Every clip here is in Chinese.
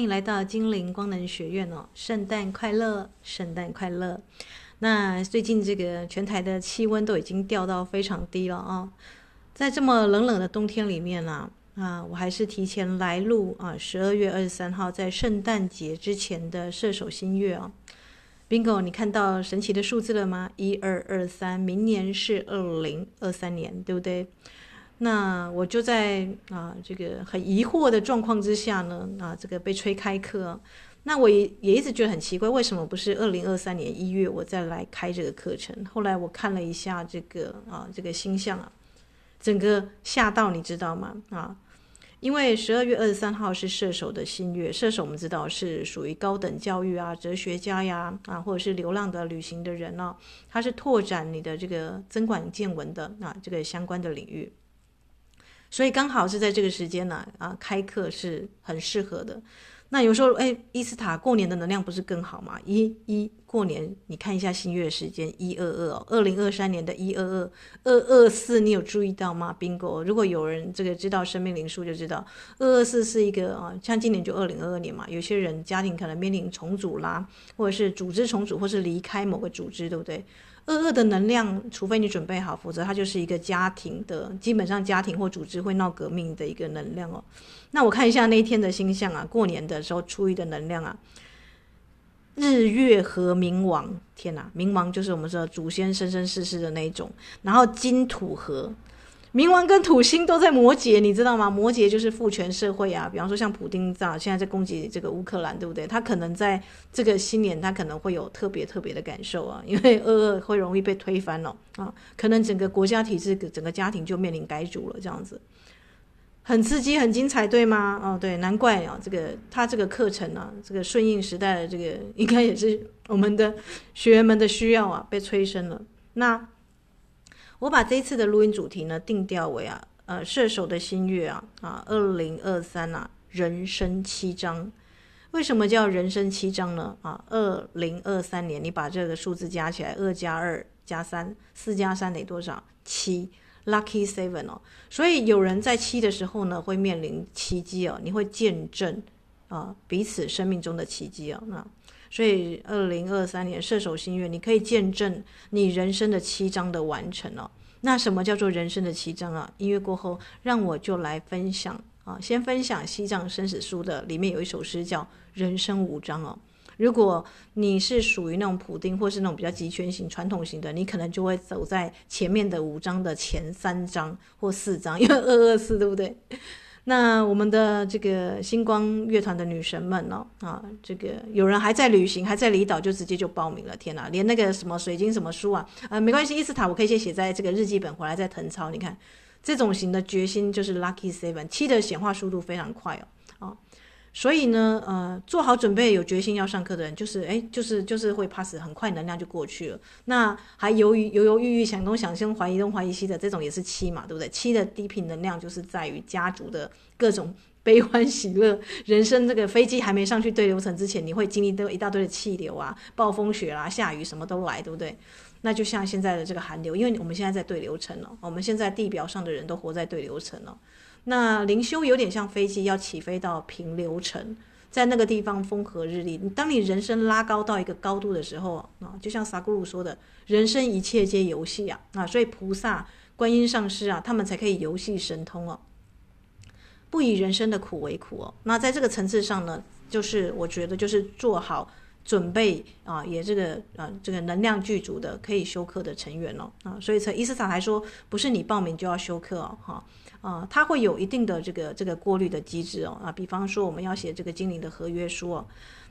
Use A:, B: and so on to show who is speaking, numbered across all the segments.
A: 欢迎来到精灵光能学院哦！圣诞快乐，圣诞快乐。那最近这个全台的气温都已经掉到非常低了啊、哦，在这么冷冷的冬天里面呢，啊，我还是提前来录啊，十二月二十三号在圣诞节之前的射手新月、哦。Bingo，你看到神奇的数字了吗？一二二三，明年是二零二三年，对不对？那我就在啊这个很疑惑的状况之下呢，啊这个被催开课，那我也也一直觉得很奇怪，为什么不是二零二三年一月我再来开这个课程？后来我看了一下这个啊这个星象啊，整个吓到你知道吗？啊，因为十二月二十三号是射手的新月，射手我们知道是属于高等教育啊、哲学家呀啊，或者是流浪的旅行的人呢、他是拓展你的这个增广见闻的啊这个相关的领域。所以刚好是在这个时间呢，啊，开课是很适合的。那有时候，哎，伊斯塔过年的能量不是更好吗？一一过年，你看一下新月时间，一二二，二零二三年的一二二二二四，你有注意到吗冰狗如果有人这个知道生命灵数，就知道二二四是一个啊，像今年就二零二二年嘛，有些人家庭可能面临重组啦，或者是组织重组，或是离开某个组织，对不对？二二的能量，除非你准备好，否则它就是一个家庭的，基本上家庭或组织会闹革命的一个能量哦。那我看一下那一天的星象啊，过年的时候初一的能量啊，日月和冥王，天哪，冥王就是我们说祖先生生世世的那一种，然后金土合。冥王跟土星都在摩羯，你知道吗？摩羯就是父权社会啊，比方说像普丁这样，现在在攻击这个乌克兰，对不对？他可能在这个新年，他可能会有特别特别的感受啊，因为二二会容易被推翻了啊，可能整个国家体制、整个家庭就面临改组了，这样子，很刺激、很精彩，对吗？哦，对，难怪啊，这个他这个课程啊，这个顺应时代的这个，应该也是我们的学员们的需要啊，被催生了。那。我把这一次的录音主题呢定调为啊，呃，射手的新月啊，啊，二零二三啊，人生七章。为什么叫人生七章呢？啊，二零二三年你把这个数字加起来，二加二加三，四加三等于多少？七，Lucky Seven 哦。所以有人在七的时候呢，会面临奇迹哦，你会见证啊彼此生命中的奇迹哦。那。所以，二零二三年射手新月，你可以见证你人生的七章的完成哦。那什么叫做人生的七章啊？音乐过后，让我就来分享啊。先分享西藏生死书的里面有一首诗叫《人生五章》哦。如果你是属于那种普丁或是那种比较极权型、传统型的，你可能就会走在前面的五章的前三章或四章，因为二二四，对不对？那我们的这个星光乐团的女神们、哦？啊，这个有人还在旅行，还在离岛，就直接就报名了。天哪，连那个什么水晶什么书啊，啊，没关系，伊斯塔我可以先写在这个日记本，回来再誊抄。你看，这种型的决心就是 Lucky Seven，七的显化速度非常快哦。所以呢，呃，做好准备、有决心要上课的人，就是，哎，就是就是会 pass，很快能量就过去了。那还犹豫、犹犹豫豫、想东想西、怀疑东怀疑西的，这种也是七嘛，对不对？七的低频能量就是在于家族的各种悲欢喜乐，人生这个飞机还没上去对流层之前，你会经历都一大堆的气流啊、暴风雪啦、下雨什么都来，对不对？那就像现在的这个寒流，因为我们现在在对流层了，我们现在地表上的人都活在对流层了。那灵修有点像飞机要起飞到平流层，在那个地方风和日丽。当你人生拉高到一个高度的时候啊，就像萨古鲁说的，人生一切皆游戏啊啊，所以菩萨、观音上师啊，他们才可以游戏神通哦，不以人生的苦为苦哦。那在这个层次上呢，就是我觉得就是做好准备啊，也这个啊这个能量具足的可以休课的成员哦啊，所以从伊斯塔还说，不是你报名就要休课哦哈。啊它会有一定的这个这个过滤的机制哦啊，比方说我们要写这个精灵的合约书哦，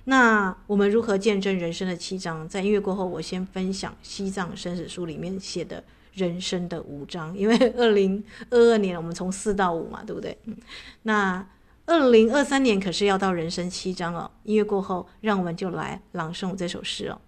A: 那我们如何见证人生的七章？在音乐过后，我先分享西藏生死书里面写的人生的五章，因为二零二二年我们从四到五嘛，对不对？嗯，那二零二三年可是要到人生七章哦。音乐过后，让我们就来朗诵这首诗哦。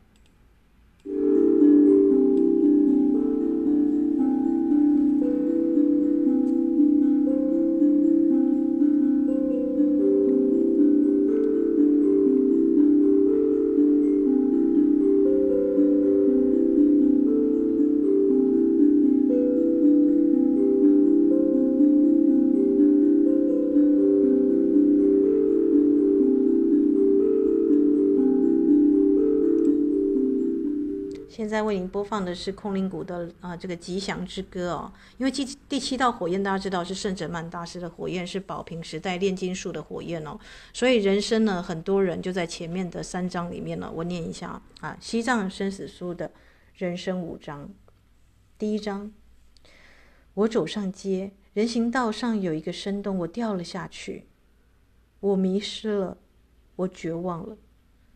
A: 为您播放的是空灵谷的啊、这个吉祥之歌哦，因为第第七道火焰大家知道是圣哲曼大师的火焰，是宝瓶时代炼金术的火焰哦，所以人生呢，很多人就在前面的三章里面呢，我念一下啊，西藏生死书的人生五章，第一章，我走上街，人行道上有一个深洞，我掉了下去，我迷失了，我绝望了，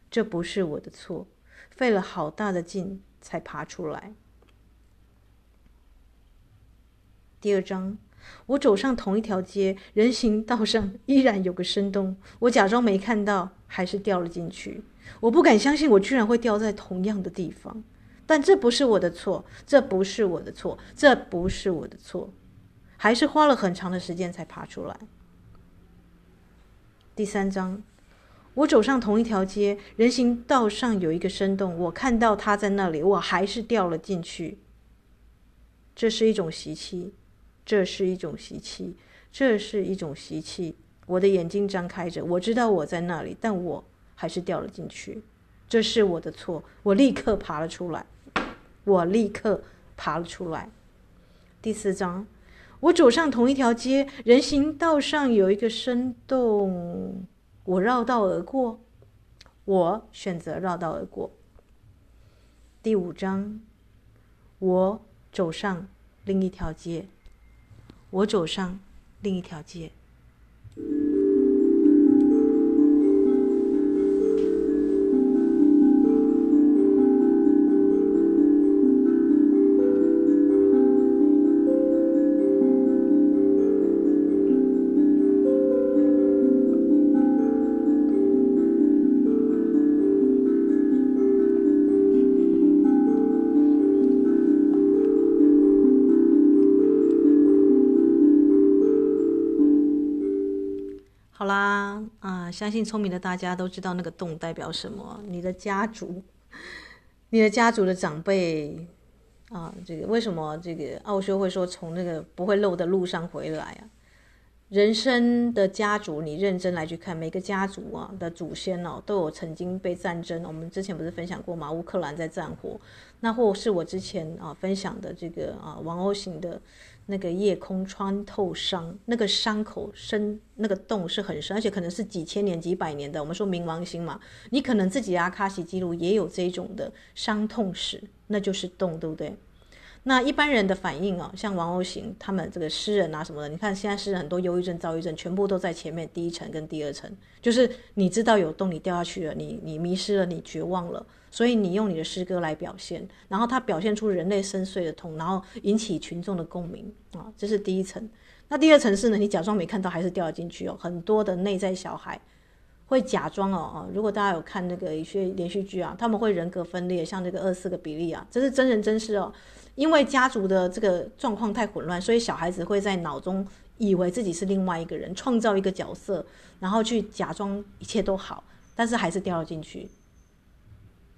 A: 这不是我的错。费了好大的劲才爬出来。第二章，我走上同一条街，人行道上依然有个深洞，我假装没看到，还是掉了进去。我不敢相信，我居然会掉在同样的地方。但这不是我的错，这不是我的错，这不是我的错，还是花了很长的时间才爬出来。第三章。我走上同一条街，人行道上有一个深洞，我看到他在那里，我还是掉了进去。这是一种习气，这是一种习气，这是一种习气。我的眼睛张开着，我知道我在那里，但我还是掉了进去。这是我的错，我立刻爬了出来，我立刻爬了出来。第四章，我走上同一条街，人行道上有一个深洞。我绕道而过，我选择绕道而过。第五章，我走上另一条街，我走上另一条街。相信聪明的大家都知道那个洞代表什么。你的家族，你的家族的长辈，啊，这个为什么这个奥修会说从那个不会漏的路上回来啊？人生的家族，你认真来去看，每个家族啊的祖先哦，都有曾经被战争。我们之前不是分享过吗？乌克兰在战火，那或是我之前啊分享的这个啊王 O 型的。那个夜空穿透伤，那个伤口深，那个洞是很深，而且可能是几千年、几百年的。我们说冥王星嘛，你可能自己阿卡西记录也有这种的伤痛史，那就是洞，对不对？那一般人的反应啊，像王 O 型，他们这个诗人啊什么的，你看现在诗人很多忧郁症、躁郁症，全部都在前面第一层跟第二层，就是你知道有洞，你掉下去了，你你迷失了，你绝望了。所以你用你的诗歌来表现，然后它表现出人类深邃的痛，然后引起群众的共鸣啊，这是第一层。那第二层是呢，你假装没看到，还是掉进去哦。很多的内在小孩会假装哦哦，如果大家有看那个一些连续剧啊，他们会人格分裂，像这个二四个比例啊，这是真人真事哦。因为家族的这个状况太混乱，所以小孩子会在脑中以为自己是另外一个人，创造一个角色，然后去假装一切都好，但是还是掉了进去。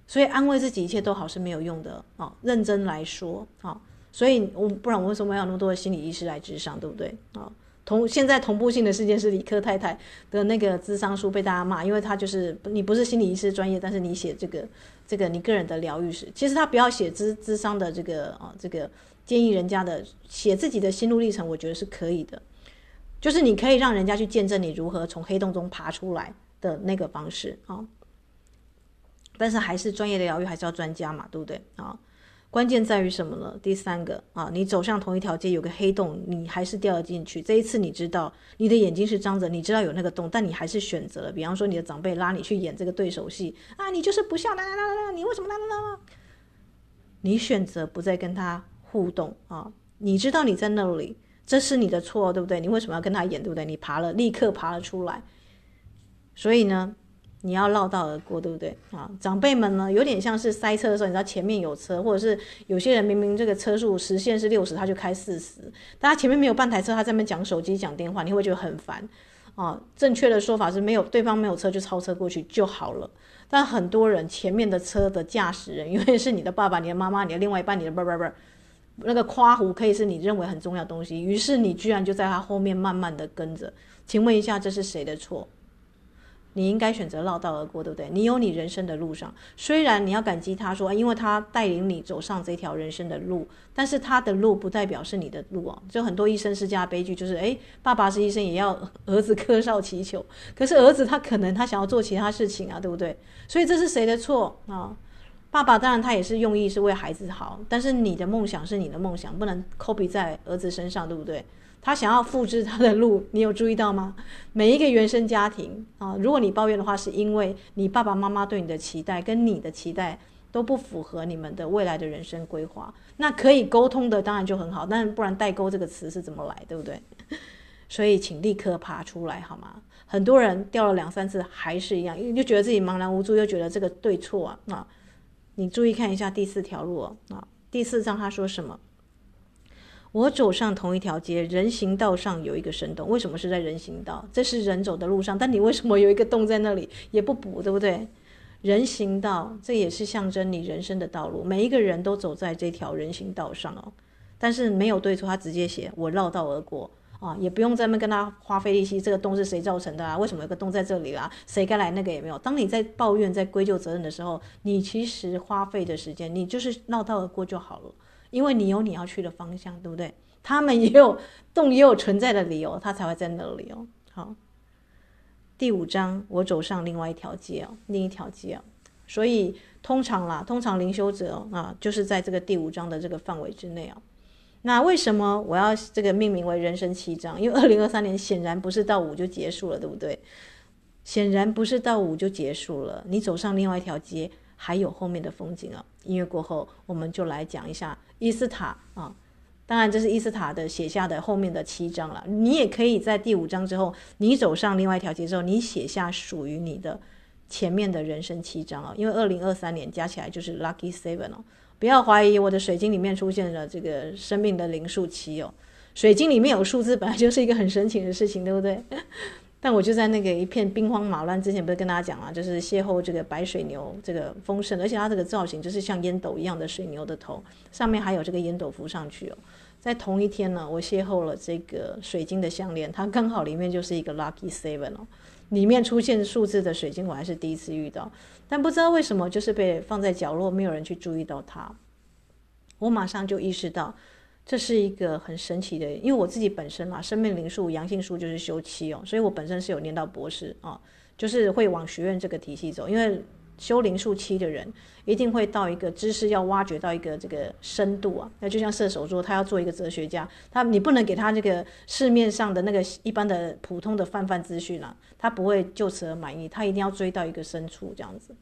A: 所以安慰自己一切都好是没有用的啊、哦！认真来说啊、哦，所以我不然我为什么要那么多的心理医师来咨商，对不对啊、哦？同现在同步性的事件是理科太太的那个智商书被大家骂，因为他就是你不是心理医师专业，但是你写这个这个你个人的疗愈史，其实他不要写智智商的这个啊这个建议人家的写自己的心路历程，我觉得是可以的，就是你可以让人家去见证你如何从黑洞中爬出来的那个方式啊。但是还是专业的疗愈，还是要专家嘛，对不对啊？关键在于什么呢？第三个啊，你走向同一条街，有个黑洞，你还是掉了进去。这一次你知道，你的眼睛是张着，你知道有那个洞，但你还是选择了。比方说，你的长辈拉你去演这个对手戏啊，你就是不孝，啦啦啦啦，你为什么啦啦啦啦？你选择不再跟他互动啊？你知道你在那里，这是你的错，对不对？你为什么要跟他演，对不对？你爬了，立刻爬了出来。所以呢？你要绕道而过，对不对啊？长辈们呢，有点像是塞车的时候，你知道前面有车，或者是有些人明明这个车速时限是六十，他就开四十，但他前面没有半台车，他在那边讲手机、讲电话，你会觉得很烦啊。正确的说法是没有对方没有车就超车过去就好了。但很多人前面的车的驾驶人，因为是你的爸爸、你的妈妈、你的另外一半、你的不不不，那个夸胡可以是你认为很重要的东西，于是你居然就在他后面慢慢的跟着。请问一下，这是谁的错？你应该选择绕道而过，对不对？你有你人生的路上，虽然你要感激他说，因为他带领你走上这条人生的路，但是他的路不代表是你的路哦。就很多医生世家悲剧，就是诶，爸爸是医生，也要儿子柯少祈求，可是儿子他可能他想要做其他事情啊，对不对？所以这是谁的错啊？爸爸当然他也是用意是为孩子好，但是你的梦想是你的梦想，不能 copy 在儿子身上，对不对？他想要复制他的路，你有注意到吗？每一个原生家庭啊，如果你抱怨的话，是因为你爸爸妈妈对你的期待跟你的期待都不符合你们的未来的人生规划。那可以沟通的当然就很好，但不然代沟这个词是怎么来，对不对？所以请立刻爬出来好吗？很多人掉了两三次还是一样，因为就觉得自己茫然无助，又觉得这个对错啊啊！你注意看一下第四条路啊，第四章他说什么？我走上同一条街，人行道上有一个深洞。为什么是在人行道？这是人走的路上，但你为什么有一个洞在那里？也不补，对不对？人行道，这也是象征你人生的道路。每一个人都走在这条人行道上哦，但是没有对错，他直接写我绕道而过啊，也不用在那跟他花费力气。这个洞是谁造成的啊？为什么有个洞在这里啊？谁该来？那个也没有。当你在抱怨、在归咎责任的时候，你其实花费的时间，你就是绕道而过就好了。因为你有你要去的方向，对不对？他们也有洞，也有存在的理由，他才会在那里哦。好，第五章，我走上另外一条街哦，另一条街哦。所以通常啦，通常灵修者啊，就是在这个第五章的这个范围之内哦。那为什么我要这个命名为人生七章？因为二零二三年显然不是到五就结束了，对不对？显然不是到五就结束了，你走上另外一条街。还有后面的风景啊！音乐过后，我们就来讲一下伊斯塔啊。当然，这是伊斯塔的写下的后面的七章了。你也可以在第五章之后，你走上另外一条街之后，你写下属于你的前面的人生七章啊。因为二零二三年加起来就是 Lucky Seven 哦。不要怀疑我的水晶里面出现了这个生命的灵数七哦。水晶里面有数字，本来就是一个很神奇的事情，对不对？但我就在那个一片兵荒马乱之前，不是跟大家讲啊，就是邂逅这个白水牛，这个丰盛，而且它这个造型就是像烟斗一样的水牛的头，上面还有这个烟斗浮上去哦。在同一天呢，我邂逅了这个水晶的项链，它刚好里面就是一个 lucky seven 哦，里面出现数字的水晶我还是第一次遇到，但不知道为什么就是被放在角落，没有人去注意到它，我马上就意识到。这是一个很神奇的，因为我自己本身嘛，生命灵数、阳性数就是修七哦，所以我本身是有念到博士啊、就是会往学院这个体系走。因为修灵数七的人，一定会到一个知识要挖掘到一个这个深度啊。那就像射手座，他要做一个哲学家，他你不能给他这个市面上的那个一般的普通的泛泛资讯啊，他不会就此而满意，他一定要追到一个深处这样子。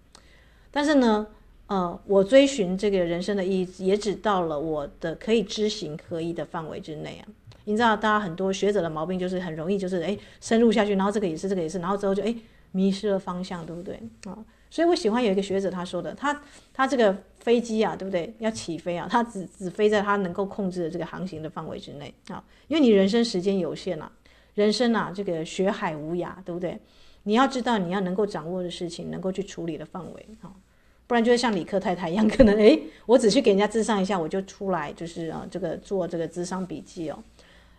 A: 但是呢，呃，我追寻这个人生的意义，也只到了我的可以知行合一的范围之内啊。你知道，大家很多学者的毛病就是很容易就是哎深入下去，然后这个也是，这个也是，然后之后就哎迷失了方向，对不对啊？所以我喜欢有一个学者他说的，他他这个飞机啊，对不对？要起飞啊，他只只飞在他能够控制的这个航行的范围之内啊，因为你人生时间有限啊，人生啊这个学海无涯，对不对？你要知道你要能够掌握的事情，能够去处理的范围啊。不然就会像理科太太一样，可能诶，我只去给人家智商一下，我就出来，就是啊，这个做这个智商笔记哦。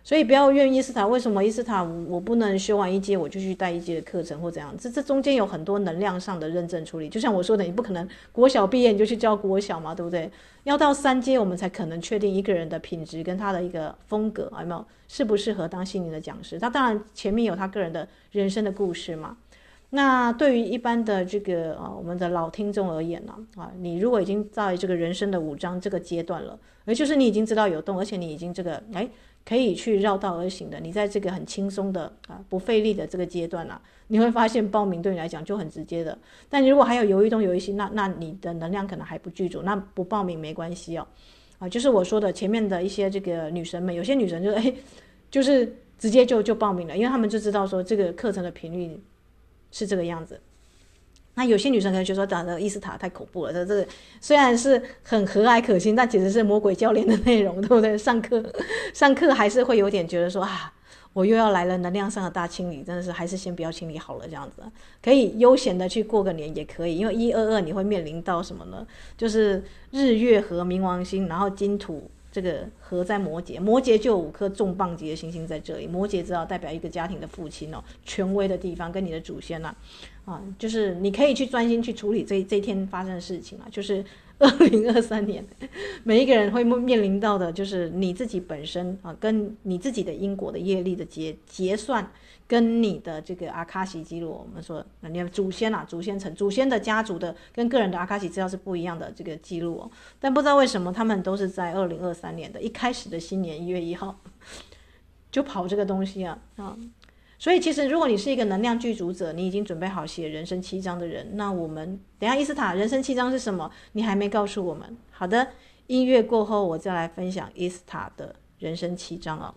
A: 所以不要怨伊斯塔，为什么伊斯塔我不能修完一阶我就去带一阶的课程或怎样？这这中间有很多能量上的认证处理。就像我说的，你不可能国小毕业你就去教国小嘛，对不对？要到三阶我们才可能确定一个人的品质跟他的一个风格，有没有适不适合当心灵的讲师？他当然前面有他个人的人生的故事嘛。那对于一般的这个啊，我们的老听众而言呢，啊，你如果已经在这个人生的五章这个阶段了，也就是你已经知道有洞，而且你已经这个哎可以去绕道而行的，你在这个很轻松的啊不费力的这个阶段了，你会发现报名对你来讲就很直接的。但如果还有犹豫东犹豫西，那那你的能量可能还不具足，那不报名没关系哦。啊，就是我说的前面的一些这个女神们，有些女神就是哎，就是直接就就报名了，因为他们就知道说这个课程的频率。是这个样子，那有些女生可能觉得说，讲的伊斯塔太恐怖了。这这虽然是很和蔼可亲，但其实是魔鬼教练的内容，对不对？上课上课还是会有点觉得说啊，我又要来了，能量上的大清理，真的是还是先不要清理好了，这样子可以悠闲的去过个年也可以，因为一二二你会面临到什么呢？就是日月和冥王星，然后金土。这个合在摩羯，摩羯就有五颗重磅级的星星在这里。摩羯知道代表一个家庭的父亲哦，权威的地方跟你的祖先呐、啊，啊，就是你可以去专心去处理这这一天发生的事情啊，就是。二零二三年，每一个人会面临到的，就是你自己本身啊，跟你自己的因果的业力的结结算，跟你的这个阿卡西记录，我们说，那你的祖先啊，祖先层，祖先的家族的跟个人的阿卡西资料是不一样的这个记录哦。但不知道为什么，他们都是在二零二三年的一开始的新年一月一号，就跑这个东西啊啊。所以，其实如果你是一个能量具足者，你已经准备好写人生七章的人，那我们等下伊斯塔人生七章是什么？你还没告诉我们。好的，音乐过后，我再来分享伊斯塔的人生七章啊。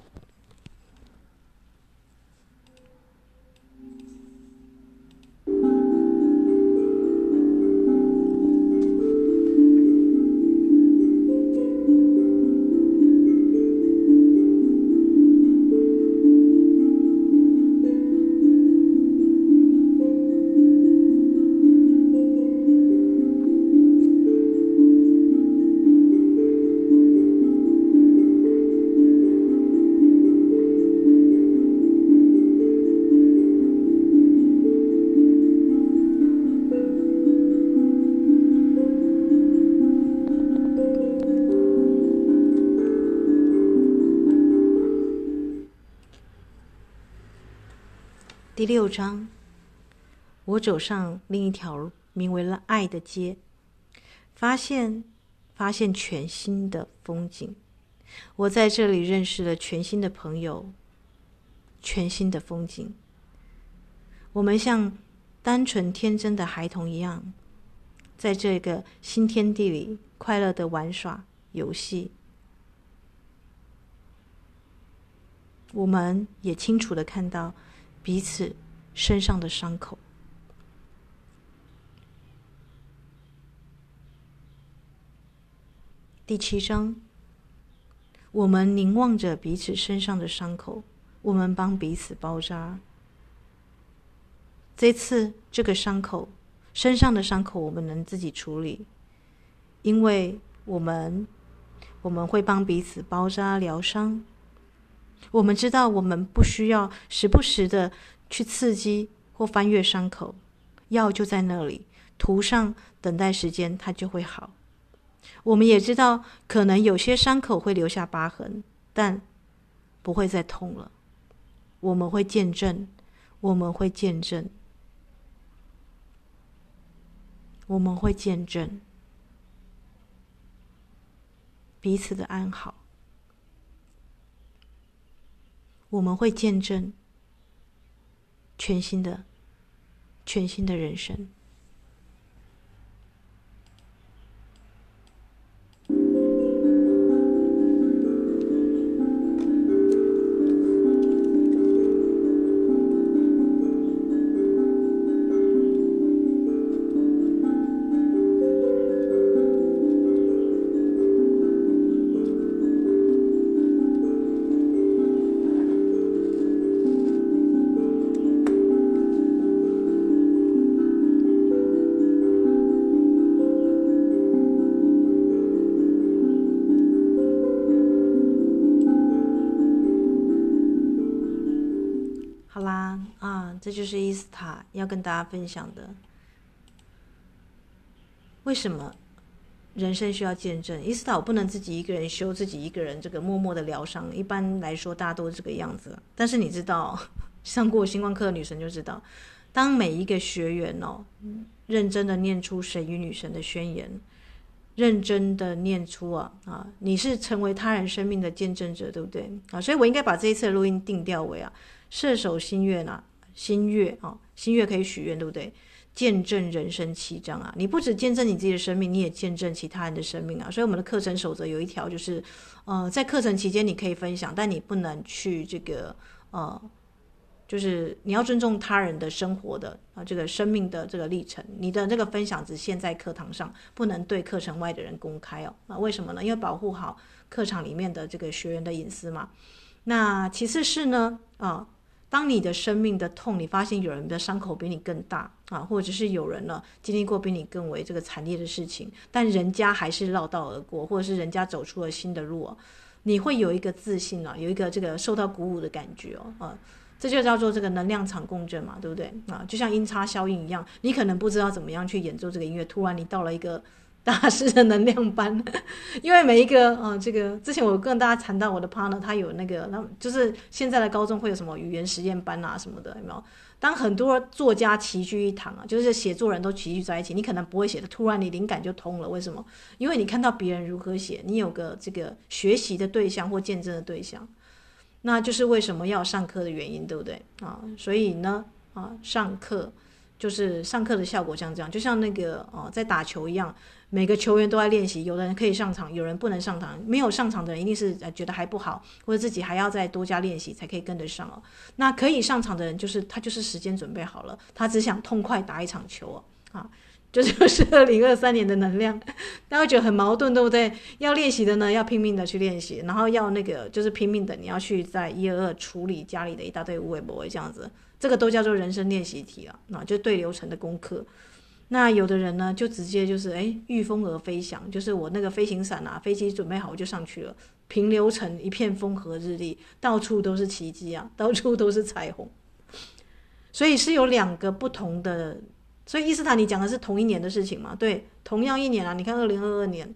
A: 第六章，我走上另一条名为了爱的街，发现发现全新的风景。我在这里认识了全新的朋友，全新的风景。我们像单纯天真的孩童一样，在这个新天地里快乐的玩耍游戏。我们也清楚的看到。彼此身上的伤口。第七章，我们凝望着彼此身上的伤口，我们帮彼此包扎。这次这个伤口，身上的伤口，我们能自己处理，因为我们我们会帮彼此包扎疗伤。我们知道，我们不需要时不时的去刺激或翻阅伤口，药就在那里，涂上，等待时间，它就会好。我们也知道，可能有些伤口会留下疤痕，但不会再痛了。我们会见证，我们会见证，我们会见证彼此的安好。我们会见证全新的、全新的人生。要跟大家分享的。为什么人生需要见证？伊斯塔我不能自己一个人修，自己一个人这个默默的疗伤。一般来说，大家都是这个样子。但是你知道，上过星光课的女神就知道，当每一个学员哦，认真的念出神与女神的宣言，认真的念出啊啊，你是成为他人生命的见证者，对不对啊？所以我应该把这一次的录音定调为啊，射手心愿啊。新月啊，新月可以许愿，对不对？见证人生七章啊，你不只见证你自己的生命，你也见证其他人的生命啊。所以我们的课程守则有一条，就是呃，在课程期间你可以分享，但你不能去这个呃，就是你要尊重他人的生活的啊、这个生命的这个历程。你的这个分享只限在课堂上，不能对课程外的人公开哦。那为什么呢？因为保护好课场里面的这个学员的隐私嘛。那其次是呢，啊、当你的生命的痛，你发现有人的伤口比你更大啊，或者是有人呢经历过比你更为这个惨烈的事情，但人家还是绕道而过，或者是人家走出了新的路，你会有一个自信啊，有一个这个受到鼓舞的感觉哦，啊，这就叫做这个能量场共振嘛，对不对啊？就像音叉效应一样，你可能不知道怎么样去演奏这个音乐，突然你到了一个。大师的能量班，因为每一个啊，这个之前我跟大家谈到我的 partner，他有那个，那就是现在的高中会有什么语言实验班啊什么的，有没有？当很多作家齐聚一堂啊，就是写作人都齐聚在一起，你可能不会写的，突然你灵感就通了，为什么？因为你看到别人如何写，你有个这个学习的对象或见证的对象，那就是为什么要上课的原因，对不对啊？所以呢，啊，上课就是上课的效果像这样，就像那个哦，在打球一样。每个球员都在练习，有的人可以上场，有人不能上场。没有上场的人一定是觉得还不好，或者自己还要再多加练习才可以跟得上哦。那可以上场的人，就是他就是时间准备好了，他只想痛快打一场球哦。啊，这就是 二零二三年的能量。大家觉得很矛盾，对不对？要练习的呢，要拼命的去练习，然后要那个就是拼命的，你要去在一二二处理家里的一大堆无为不为这样子，这个都叫做人生练习题了，那就对流程的功课。那有的人呢，就直接就是诶，御风而飞翔，就是我那个飞行伞啊，飞机准备好我就上去了，平流层一片风和日丽，到处都是奇迹啊，到处都是彩虹。所以是有两个不同的，所以伊斯坦你讲的是同一年的事情嘛？对，同样一年啊，你看二零二二年，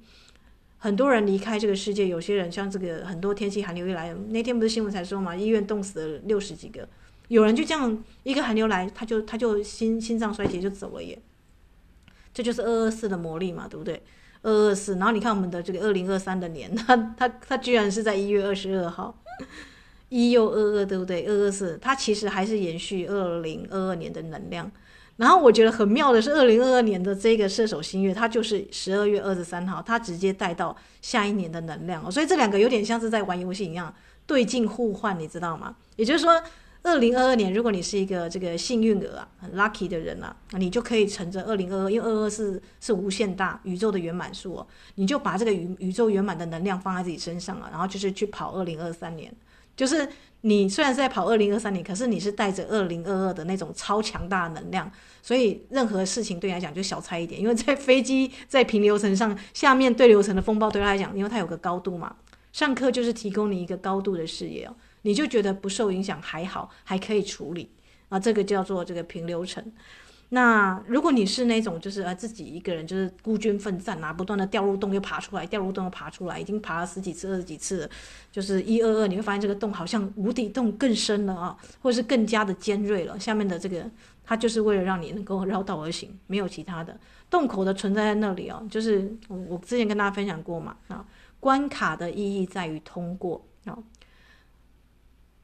A: 很多人离开这个世界，有些人像这个很多天气寒流一来，那天不是新闻才说嘛，医院冻死了六十几个，有人就这样一个寒流来，他就他就心心脏衰竭就走了耶。这就是二二四的魔力嘛，对不对？二二四，然后你看我们的这个二零二三的年，它它它居然是在一月二十二号，一又二二，对不对？二二四，它其实还是延续二零二二年的能量。然后我觉得很妙的是，二零二二年的这个射手新月，它就是十二月二十三号，它直接带到下一年的能量，所以这两个有点像是在玩游戏一样，对镜互换，你知道吗？也就是说。二零二二年，如果你是一个这个幸运儿啊，很 lucky 的人啊，你就可以乘着二零二二，因为二二是是无限大宇宙的圆满数哦，你就把这个宇宇宙圆满的能量放在自己身上啊，然后就是去跑二零二三年，就是你虽然是在跑二零二三年，可是你是带着二零二二的那种超强大的能量，所以任何事情对你来讲就小菜一点，因为在飞机 在平流层上，下面对流层的风暴对他来讲，因为它有个高度嘛，上课就是提供你一个高度的视野哦。你就觉得不受影响还好，还可以处理啊，这个叫做这个平流层。那如果你是那种就是啊自己一个人就是孤军奋战啊，不断的掉入洞又爬出来，掉入洞又爬出来，已经爬了十几次、二十几次了，就是一二二，你会发现这个洞好像无底洞更深了啊，或者是更加的尖锐了。下面的这个它就是为了让你能够绕道而行，没有其他的洞口的存在在那里哦，就是我之前跟大家分享过嘛啊，关卡的意义在于通过啊。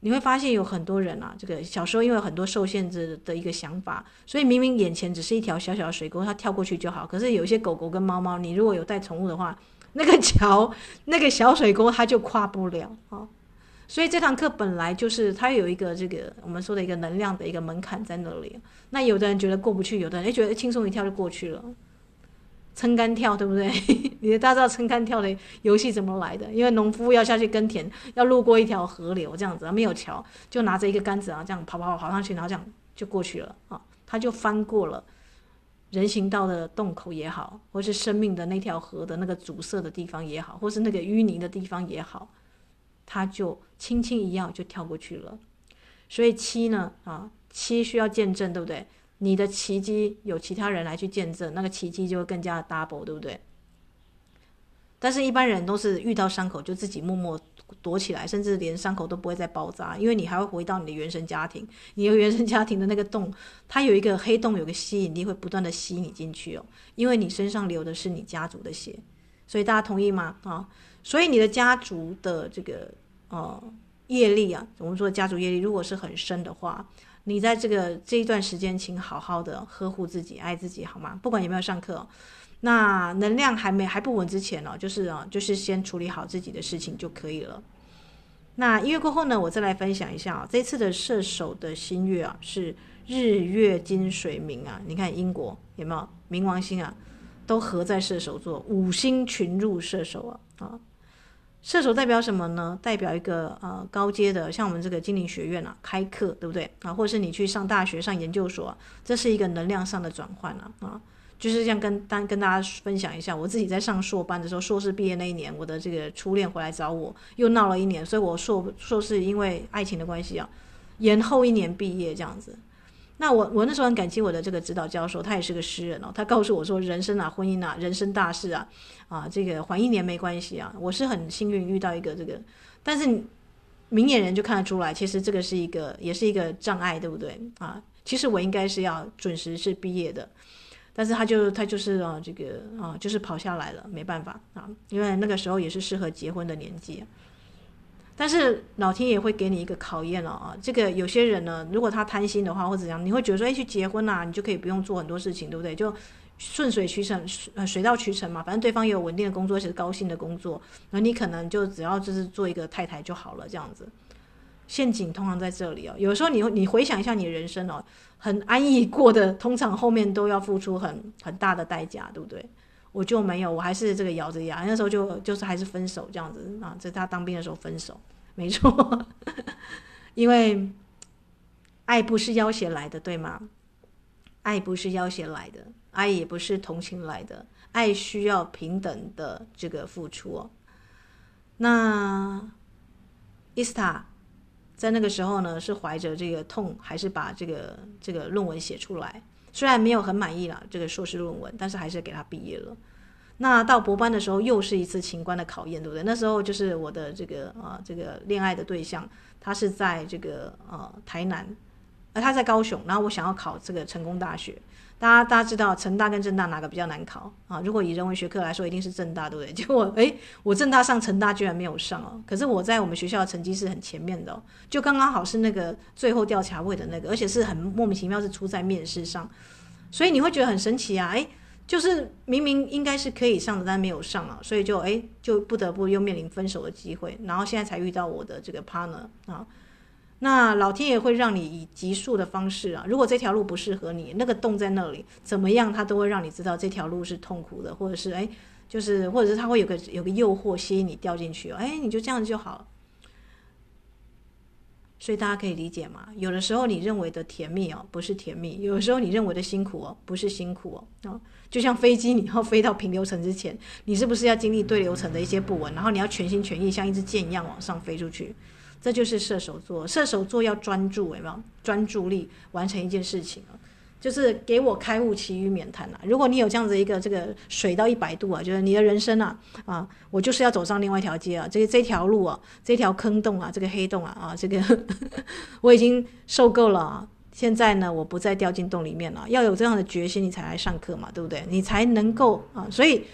A: 你会发现有很多人啊，这个小时候因为很多受限制的一个想法，所以明明眼前只是一条小小的水沟，它跳过去就好。可是有一些狗狗跟猫猫，你如果有带宠物的话，那个桥那个小水沟它就跨不了啊。所以这堂课本来就是它有一个这个我们说的一个能量的一个门槛在那里。那有的人觉得过不去，有的人觉得轻松一跳就过去了。撑杆跳，对不对？你大家知道撑杆跳的游戏怎么来的？因为农夫要下去耕田，要路过一条河流，这样子没有桥，就拿着一个杆子啊，这样跑跑跑上去，然后这样就过去了啊，他就翻过了人行道的洞口也好，或是生命的那条河的那个阻塞的地方也好，或是那个淤泥的地方也好，他就轻轻一跃就跳过去了。所以七呢，啊，七需要见证，对不对？你的奇迹有其他人来去见证，那个奇迹就会更加的 double，对不对？但是，一般人都是遇到伤口就自己默默躲起来，甚至连伤口都不会再包扎，因为你还会回到你的原生家庭，你的原生家庭的那个洞，它有一个黑洞，有个吸引力，会不断的吸你进去哦。因为你身上流的是你家族的血，所以大家同意吗？啊，所以你的家族的这个呃业力啊，我们说的家族业力，如果是很深的话。你在这个这一段时间，请好好的呵护自己，爱自己，好吗？不管有没有上课，那能量还没还不稳之前哦，就是啊，就是先处理好自己的事情就可以了。那音乐过后呢，我再来分享一下啊，这次的射手的新月啊，是日月金水冥啊，你看英国有没有冥王星啊，都合在射手座，五星群入射手啊啊。射手代表什么呢？代表一个呃高阶的，像我们这个精灵学院啊，开课对不对啊？或者是你去上大学、上研究所，这是一个能量上的转换啊啊！就是这样跟单跟大家分享一下，我自己在上硕班的时候，硕士毕业那一年，我的这个初恋回来找我，又闹了一年，所以我硕硕士因为爱情的关系啊，延后一年毕业这样子。那我我那时候很感激我的这个指导教授，他也是个诗人哦。他告诉我说，人生啊，婚姻啊，人生大事啊，啊，这个缓一年没关系啊。我是很幸运遇到一个这个，但是明眼人就看得出来，其实这个是一个也是一个障碍，对不对啊？其实我应该是要准时是毕业的，但是他就他就是啊，这个啊，就是跑下来了，没办法啊，因为那个时候也是适合结婚的年纪。但是老天爷会给你一个考验了啊！这个有些人呢，如果他贪心的话，或者怎样，你会觉得说，哎，去结婚啊，你就可以不用做很多事情，对不对？就顺水渠成，呃，水到渠成嘛。反正对方也有稳定的工作，是高薪的工作，那你可能就只要就是做一个太太就好了，这样子。陷阱通常在这里哦。有时候你你回想一下你人生哦，很安逸过的，通常后面都要付出很很大的代价，对不对？我就没有，我还是这个咬着牙，那时候就就是还是分手这样子啊，在他当兵的时候分手，没错，因为爱不是要挟来的，对吗？爱不是要挟来的，爱也不是同情来的，爱需要平等的这个付出。那伊斯塔在那个时候呢，是怀着这个痛，还是把这个这个论文写出来？虽然没有很满意啦这个硕士论文，但是还是给他毕业了。那到博班的时候，又是一次情关的考验，对不对？那时候就是我的这个啊、呃，这个恋爱的对象，他是在这个呃台南，而他在高雄，然后我想要考这个成功大学。大家大家知道成大跟政大哪个比较难考啊？如果以人文学科来说，一定是政大，对不对？结果诶，我政大上，成大居然没有上哦。可是我在我们学校的成绩是很前面的哦，就刚刚好是那个最后吊卡位的那个，而且是很莫名其妙是出在面试上，所以你会觉得很神奇啊！诶，就是明明应该是可以上的，但没有上啊，所以就诶，就不得不又面临分手的机会，然后现在才遇到我的这个 partner 啊。那老天爷会让你以急速的方式啊，如果这条路不适合你，那个洞在那里，怎么样，他都会让你知道这条路是痛苦的，或者是哎，就是或者是他会有个有个诱惑吸引你掉进去哦，哎，你就这样就好了。所以大家可以理解吗？有的时候你认为的甜蜜哦，不是甜蜜；有的时候你认为的辛苦哦，不是辛苦哦。啊，就像飞机，你要飞到平流层之前，你是不是要经历对流层的一些不稳，然后你要全心全意像一支箭一样往上飞出去？这就是射手座，射手座要专注，有没有专注力完成一件事情啊？就是给我开悟，其余免谈啊。如果你有这样子一个这个水到一百度啊，就是你的人生啊啊，我就是要走上另外一条街啊，这个这条路啊，这条坑洞啊，这个黑洞啊啊，这个 我已经受够了。现在呢，我不再掉进洞里面了。要有这样的决心，你才来上课嘛，对不对？你才能够啊，所以。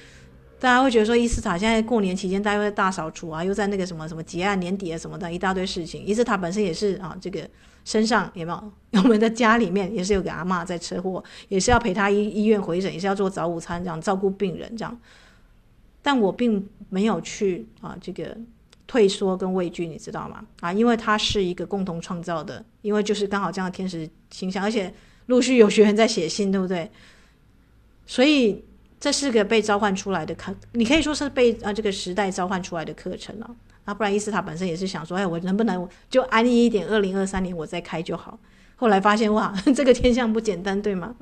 A: 大家会觉得说，伊斯塔现在过年期间，大家会大扫除啊，又在那个什么什么结案、年底啊什么的一大堆事情。伊斯塔本身也是啊，这个身上有没有？我们的家里面也是有个阿嬷在车祸，也是要陪她医医院回诊，也是要做早午餐这样照顾病人这样。但我并没有去啊，这个退缩跟畏惧，你知道吗？啊，因为它是一个共同创造的，因为就是刚好这样的天使形象，而且陆续有学员在写信，对不对？所以。这是个被召唤出来的课，你可以说是被啊这个时代召唤出来的课程了啊，不然伊斯塔本身也是想说，哎，我能不能就安逸一点，二零二三年我再开就好。后来发现哇，这个天象不简单，对吗？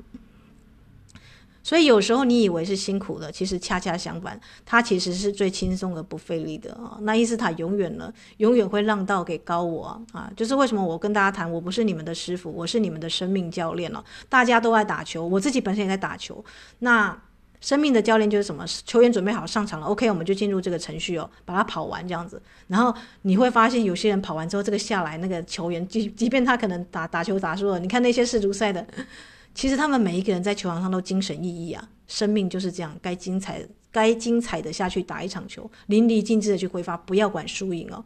A: 所以有时候你以为是辛苦的，其实恰恰相反，它其实是最轻松而不费力的啊。那伊斯塔永远呢，永远会让道给高我啊，就是为什么我跟大家谈，我不是你们的师傅，我是你们的生命教练了。大家都爱打球，我自己本身也在打球，那。生命的教练就是什么？球员准备好上场了，OK，我们就进入这个程序哦，把它跑完这样子。然后你会发现，有些人跑完之后，这个下来那个球员，即即便他可能打打球打输了，你看那些世足赛的，其实他们每一个人在球场上都精神奕奕啊。生命就是这样，该精彩该精彩的下去打一场球，淋漓尽致的去挥发，不要管输赢哦。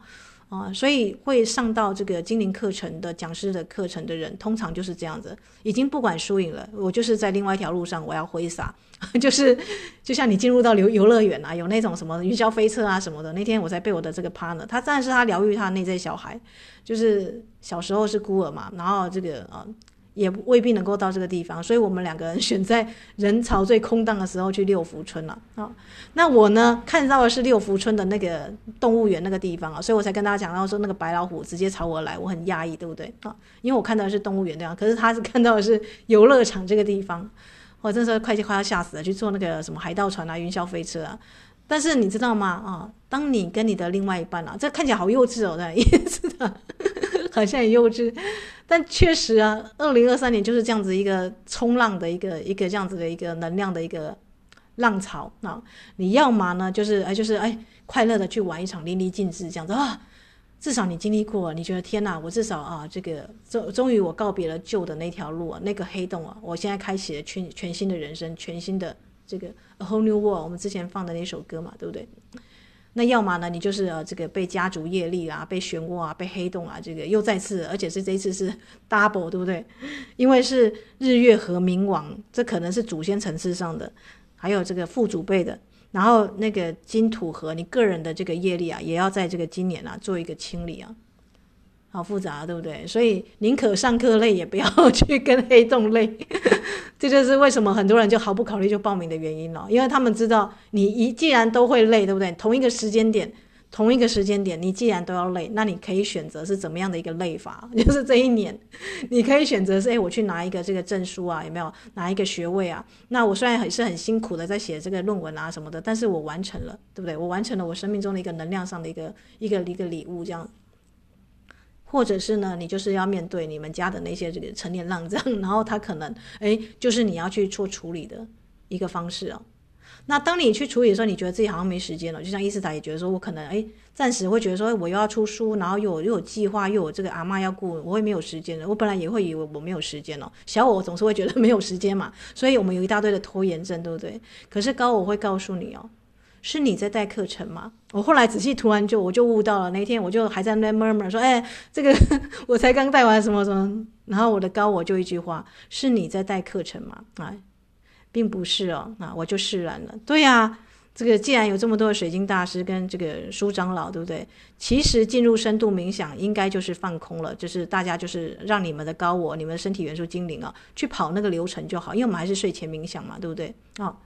A: 啊，所以会上到这个精灵课程的讲师的课程的人，通常就是这样子，已经不管输赢了，我就是在另外一条路上，我要挥洒，就是就像你进入到游游乐园啊，有那种什么云霄飞车啊什么的。那天我在被我的这个 partner，他当然是他疗愈他内在小孩，就是小时候是孤儿嘛，然后这个啊也未必能够到这个地方，所以我们两个人选在人潮最空荡的时候去六福村了啊。那我呢，看到的是六福村的那个动物园那个地方啊，所以我才跟大家讲到说那个白老虎直接朝我来，我很压抑，对不对啊？因为我看到的是动物园这样，可是他是看到的是游乐场这个地方，我真是快就快要吓死了，去坐那个什么海盗船啊、云霄飞车啊。但是你知道吗？啊，当你跟你的另外一半啊，这看起来好幼稚哦，对，也是的。好像很幼稚，但确实啊，二零二三年就是这样子一个冲浪的一个一个这样子的一个能量的一个浪潮啊！你要嘛呢，就是哎，就是哎，快乐的去玩一场淋漓尽致这样子啊！至少你经历过，你觉得天哪，我至少啊，这个终终于我告别了旧的那条路啊，那个黑洞啊，我现在开启了全全新的人生，全新的这个 A whole new world，我们之前放的那首歌嘛，对不对？那要么呢，你就是呃这个被家族业力啊，被漩涡啊，被黑洞啊，这个又再次，而且是这一次是 double，对不对？因为是日月和冥王，这可能是祖先层次上的，还有这个父祖辈的，然后那个金土和你个人的这个业力啊，也要在这个今年啊做一个清理啊。好复杂，对不对？所以宁可上课累，也不要 去跟黑洞累。这就是为什么很多人就毫不考虑就报名的原因了。因为他们知道，你一既然都会累，对不对？同一个时间点，同一个时间点，你既然都要累，那你可以选择是怎么样的一个累法？就是这一年，你可以选择是：哎，我去拿一个这个证书啊，有没有？拿一个学位啊？那我虽然很是很辛苦的在写这个论文啊什么的，但是我完成了，对不对？我完成了我生命中的一个能量上的一个一个一个礼物，这样。或者是呢，你就是要面对你们家的那些这个成年浪这样，然后他可能哎，就是你要去做处理的一个方式哦。那当你去处理的时候，你觉得自己好像没时间了，就像伊斯塔也觉得说，我可能哎，暂时会觉得说，我又要出书，然后又有又有计划，又有这个阿嬷要顾，我会没有时间了。我本来也会以为我没有时间了，小我总是会觉得 没有时间嘛，所以我们有一大堆的拖延症，对不对？可是高我会告诉你哦。是你在带课程吗？我后来仔细突然就我就悟到了，那天我就还在那 murmur 说，哎，这个 我才刚带完什么什么，然后我的高我就一句话，是你在带课程吗？啊，并不是哦，啊，我就释然了。对呀，这个既然有这么多的水晶大师跟这个书长老，对不对？其实进入深度冥想应该就是放空了，就是大家就是让你们的高我、你们的身体元素精灵啊，去跑那个流程就好，因为我们还是睡前冥想嘛，对不对？啊。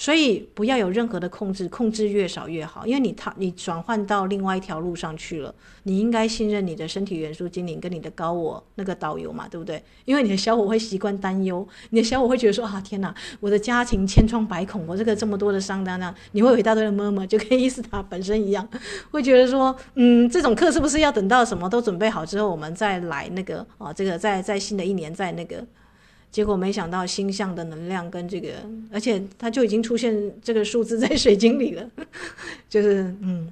A: 所以不要有任何的控制，控制越少越好，因为你他你转换到另外一条路上去了，你应该信任你的身体元素精灵跟你的高我那个导游嘛，对不对？因为你的小我会习惯担忧，你的小我会觉得说啊天哪，我的家庭千疮百孔，我这个这么多的伤担啊，你会有一大堆的妈妈，就跟 伊斯塔本身一样，会觉得说，嗯，这种课是不是要等到什么都准备好之后，我们再来那个啊，这个在在新的一年再那个。结果没想到星象的能量跟这个，而且它就已经出现这个数字在水晶里了，就是嗯，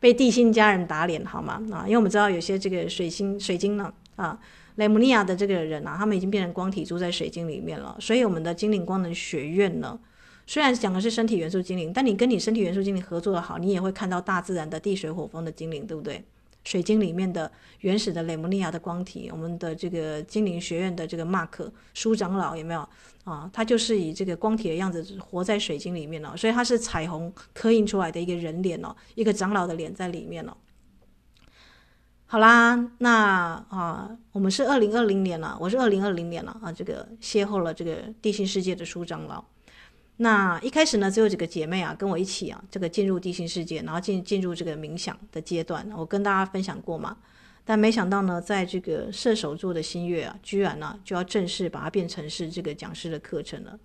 A: 被地心家人打脸好吗？啊，因为我们知道有些这个水星水晶呢啊，雷姆尼亚的这个人啊，他们已经变成光体住在水晶里面了。所以我们的精灵光能学院呢，虽然讲的是身体元素精灵，但你跟你身体元素精灵合作的好，你也会看到大自然的地水火风的精灵，对不对？水晶里面的原始的雷姆尼亚的光体，我们的这个精灵学院的这个马克书长老有没有啊？他就是以这个光体的样子活在水晶里面了，所以他是彩虹刻印出来的一个人脸哦，一个长老的脸在里面哦。好啦，那啊，我们是二零二零年了，我是二零二零年了啊，这个邂逅了这个地心世界的书长老。那一开始呢，只有几个姐妹啊，跟我一起啊，这个进入地心世界，然后进进入这个冥想的阶段。我跟大家分享过嘛，但没想到呢，在这个射手座的新月啊，居然呢、就要正式把它变成是这个讲师的课程了。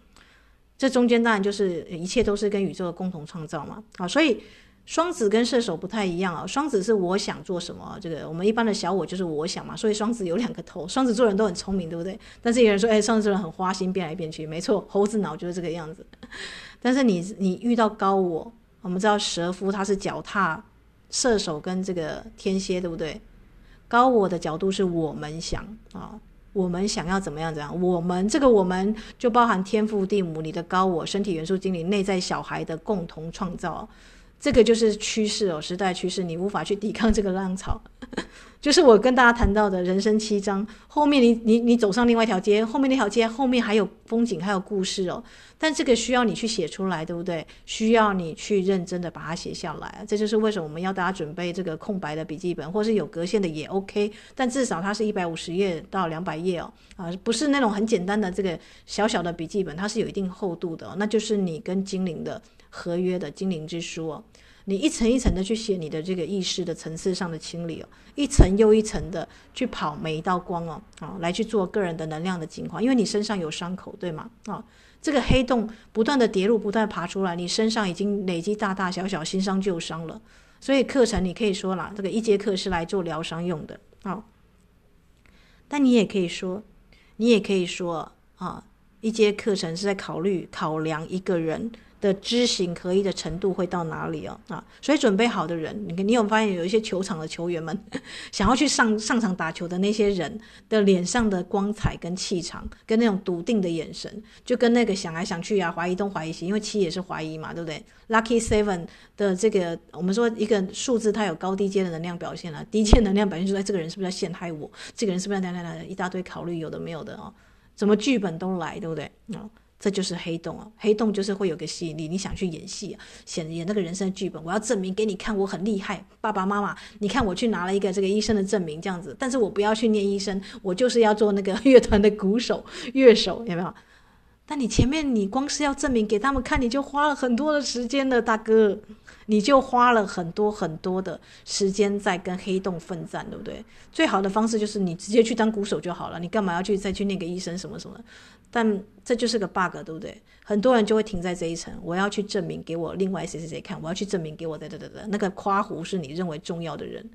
A: 这中间当然就是一切都是跟宇宙的共同创造嘛，啊，所以。双子跟射手不太一样啊，双子是我想做什么，这个我们一般的小我就是我想嘛，所以双子有两个头，双子座人都很聪明，对不对？但是有人说，哎，双子座人很花心，变来变去，没错，猴子脑就是这个样子。但是你你遇到高我，我们知道蛇夫他是脚踏射手跟这个天蝎，对不对？高我的角度是我们想啊，我们想要怎么样怎样，我们这个我们就包含天父地母，你的高我身体元素精灵内在小孩的共同创造。这个就是趋势哦，时代趋势，你无法去抵抗这个浪潮。就是我跟大家谈到的人生七章，后面你你你走上另外一条街，后面那条街后面还有风景，还有故事哦。但这个需要你去写出来，对不对？需要你去认真的把它写下来。这就是为什么我们要大家准备这个空白的笔记本，或是有格线的也 OK。但至少它是一百五十页到两百页哦，啊，不是那种很简单的这个小小的笔记本，它是有一定厚度的。那就是你跟精灵的合约的精灵之书哦。你一层一层的去写你的这个意识的层次上的清理哦，一层又一层的去跑每一道光哦，啊，来去做个人的能量的净化，因为你身上有伤口，对吗？啊，这个黑洞不断的跌入，不断爬出来，你身上已经累积大大小小新伤旧伤了，所以课程你可以说啦，这个一节课是来做疗伤用的啊，但你也可以说，你也可以说啊，一节课程是在考虑考量一个人。的知行合一的程度会到哪里哦啊，所以准备好的人，你看你有没有发现有一些球场的球员们 想要去上上场打球的那些人的脸上的光彩跟气场，跟那种笃定的眼神，就跟那个想来想去啊，怀疑东怀疑西，因为七也是怀疑嘛，对不对？Lucky Seven 的这个我们说一个数字，它有高低阶的能量表现啊，低阶能量表现出来，这个人是不是要陷害我？这个人是不是要来来来一大堆考虑有的没有的哦，怎么剧本都来，对不对啊？这就是黑洞啊！黑洞就是会有个吸引力，你想去演戏啊，演演那个人生剧本。我要证明给你看，我很厉害，爸爸妈妈，你看我去拿了一个这个医生的证明，这样子。但是我不要去念医生，我就是要做那个 乐团的鼓手、乐手，有没有？但你前面你光是要证明给他们看，你就花了很多的时间了，大哥，你就花了很多很多的时间在跟黑洞奋战，对不对？最好的方式就是你直接去当鼓手就好了，你干嘛要去再去那个医生什么什么？但这就是个 bug，对不对？很多人就会停在这一层。我要去证明给我另外谁谁谁看，我要去证明给我的的的的那个夸胡是你认为重要的人。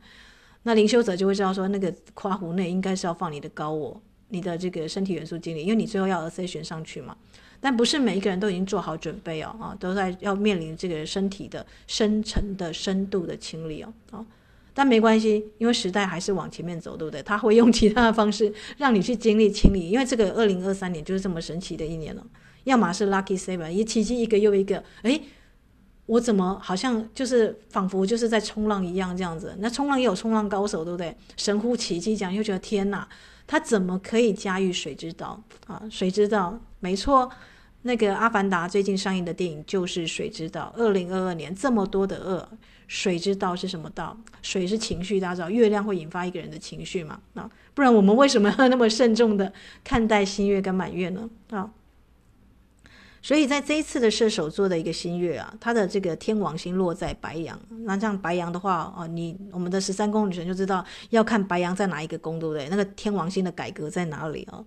A: 那灵修者就会知道说，那个夸胡内应该是要放你的高我，你的这个身体元素精灵，因为你最后要 ascension 上去嘛。但不是每一个人都已经做好准备哦，啊，都在要面临这个身体的深层的深度的清理哦，啊。但没关系，因为时代还是往前面走，对不对？他会用其他的方式让你去经历清理，因为这个二零二三年就是这么神奇的一年了。要么是 lucky seven，一奇迹一个又一个，诶，我怎么好像就是仿佛就是在冲浪一样这样子？那冲浪也有冲浪高手，对不对？神乎其技，讲又觉得天哪，他怎么可以驾驭水之道啊？水之道，没错。那个《阿凡达》最近上映的电影就是《水之道》。二零二二年这么多的恶，水之道是什么道？水是情绪，大家知道，月亮会引发一个人的情绪嘛？啊，不然我们为什么要那么慎重的看待新月跟满月呢？啊，所以在这一次的射手座的一个新月啊，它的这个天王星落在白羊，那这样白羊的话啊，你我们的十三宫女神就知道要看白羊在哪一个宫，对不对？那个天王星的改革在哪里啊？